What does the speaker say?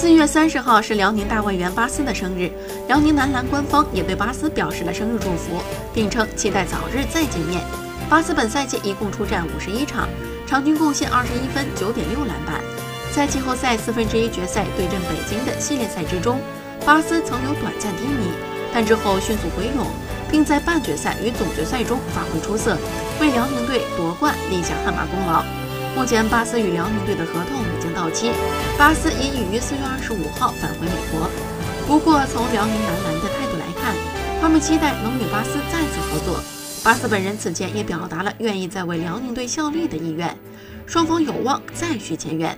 四月三十号是辽宁大外援巴斯的生日，辽宁男篮官方也对巴斯表示了生日祝福，并称期待早日再见面。巴斯本赛季一共出战五十一场，场均贡献二十一分、九点六篮板。在季后赛四分之一决赛对阵北京的系列赛之中，巴斯曾有短暂低迷，但之后迅速回勇，并在半决赛与总决赛中发挥出色，为辽宁队夺冠立下汗马功劳。目前，巴斯与辽宁队的合同已经到期，巴斯已已于四月二十五号返回美国。不过，从辽宁男篮的态度来看，他们期待能与巴斯再次合作。巴斯本人此前也表达了愿意再为辽宁队效力的意愿，双方有望再续前缘。